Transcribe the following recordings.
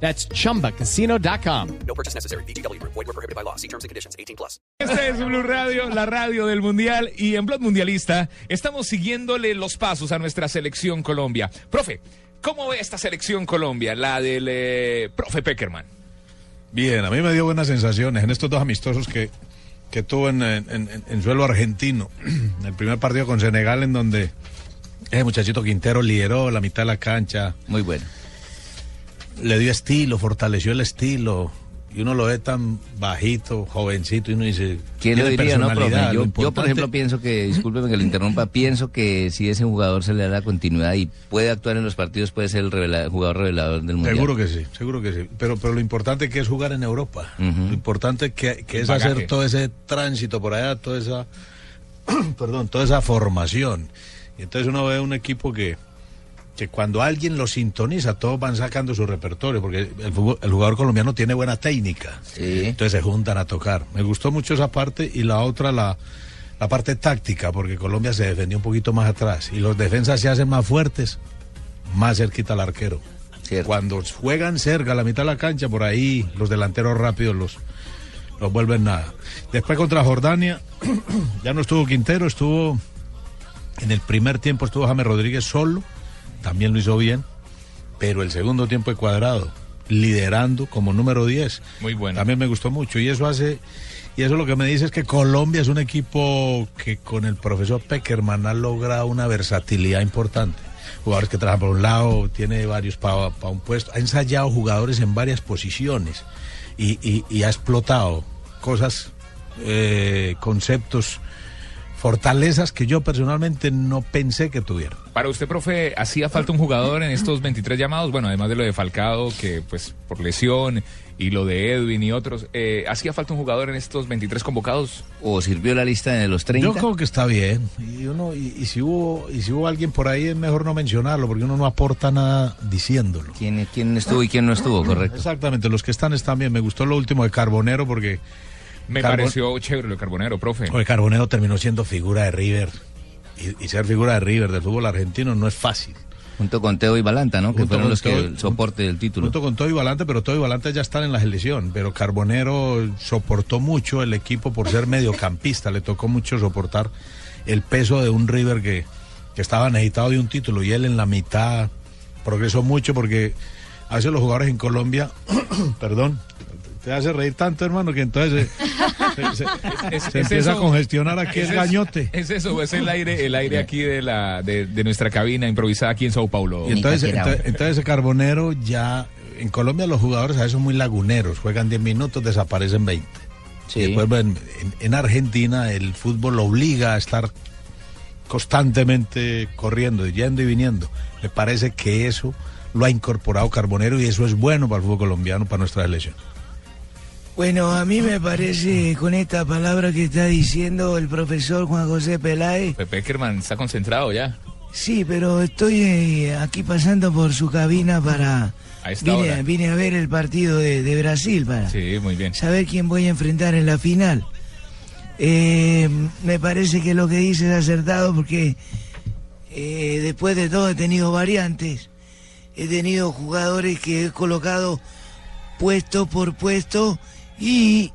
That's chumbacasino.com. No purchase necessary. BGW. Void were prohibited by law. See terms and conditions. 18 plus. Este es Blue Radio, la radio del Mundial. Y en Blog Mundialista estamos siguiéndole los pasos a nuestra selección Colombia. Profe, ¿cómo ve esta selección Colombia? La del eh, profe Peckerman. Bien, a mí me dio buenas sensaciones en estos dos amistosos que, que tuvo en, en- en- en suelo argentino. El primer partido con Senegal en donde el muchachito Quintero lideró la mitad de la cancha, Muy bueno. Le dio estilo, fortaleció el estilo. Y uno lo ve tan bajito, jovencito, y uno dice... ¿Quién lo diría, no, profe? Yo, yo, por ejemplo, pienso que, discúlpeme que lo interrumpa, pienso que si ese jugador se le da la continuidad y puede actuar en los partidos, puede ser el revela- jugador revelador del Mundial. Seguro que sí, seguro que sí. Pero, pero lo importante que es jugar en Europa. Lo importante que, que es bagaje. hacer todo ese tránsito por allá, toda esa, perdón, toda esa formación. Y entonces uno ve un equipo que, que cuando alguien lo sintoniza, todos van sacando su repertorio, porque el, fútbol- el jugador colombiano tiene buena técnica. Sí. Entonces se juntan a tocar. Me gustó mucho esa parte y la otra, la, la parte táctica, porque Colombia se defendió un poquito más atrás y los defensas se hacen más fuertes, más cerquita al arquero. Cierto. Cuando juegan cerca, a la mitad de la cancha, por ahí los delanteros rápidos los, los vuelven nada. Después contra Jordania, ya no estuvo Quintero, estuvo en el primer tiempo estuvo James Rodríguez solo, también lo hizo bien, pero el segundo tiempo de cuadrado, liderando como número 10. Muy bueno. También me gustó mucho y eso hace y eso lo que me dice es que Colombia es un equipo que con el profesor Peckerman ha logrado una versatilidad importante. Jugadores que trabajan por un lado, tiene varios para un puesto, ha ensayado jugadores en varias posiciones y, y- y ha explotado cosas, eh, conceptos, fortalezas que yo personalmente no pensé que tuviera. Para usted, profe, ¿hacía falta un jugador en estos 23 llamados? Bueno, además de lo de Falcao, que pues por lesión, y lo de Edwin y otros, eh, ¿hacía falta un jugador en estos 23 convocados? ¿O sirvió la lista de los 30? Yo creo que está bien. Y, uno, y, y si hubo, y si hubo alguien por ahí es mejor no mencionarlo porque uno no aporta nada diciéndolo. ¿Quién, ¿Quién estuvo y quién no estuvo? Correcto. Exactamente, los que están están bien. Me gustó lo último de Carbonero porque Me Carbon- pareció chévere lo de Carbonero, profe. oye, Carbonero terminó siendo figura de River. Y, y ser figura de River del fútbol argentino no es fácil. Junto con Teo y Balanta, ¿no? Que fueron los que Teo- el soporte del título. Junto con Toy Valante, pero Toy Valante ya están en la selección. Pero Carbonero soportó mucho el equipo por ser mediocampista. Le tocó mucho soportar el peso de un River que, que estaba necesitado de un título. Y él en la mitad progresó mucho porque a veces los jugadores en Colombia, perdón, te hace reír tanto, hermano, que entonces se, se- se- Es- se es empieza eso- a congestionar aquí es el gañote. Es eso, es el aire, el aire aquí de la de, de nuestra cabina improvisada aquí en Sao Paulo. Y entonces, entonces, Carbonero ya, en Colombia los jugadores a veces son muy laguneros, juegan 10 minutos, desaparecen 20. Sí. Y después en, en- en Argentina el fútbol lo obliga a estar constantemente corriendo, yendo y viniendo. Me parece que eso lo ha incorporado Carbonero y eso es bueno para el fútbol colombiano, para nuestra selección. Bueno, a mí me parece con esta palabra que está diciendo el profesor Juan José Peláez. Pepe Peckerman está concentrado ya. Sí, pero estoy eh, aquí pasando por su cabina para... A esta Vine, hora. vine a ver el partido de, de Brasil para Sí, muy bien. saber quién voy a enfrentar en la final. Eh, me parece que lo que dice es acertado porque eh, después de todo he tenido variantes. He tenido jugadores que he colocado puesto por puesto y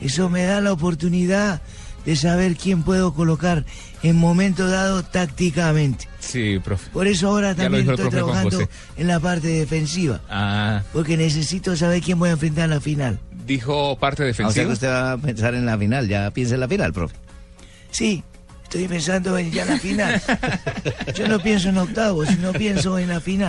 eso me da la oportunidad de saber quién puedo colocar en momento dado tácticamente. Sí, profe. Por eso ahora también estoy trabajando en la parte defensiva, Ah, porque necesito saber quién voy a enfrentar en la final. dijo parte Ah, O sea defensiva. que usted va a pensar en la final, ya piensa en la final, profe. Sí, estoy pensando en ya la final. Yo no pienso en octavos, sino pienso en la final.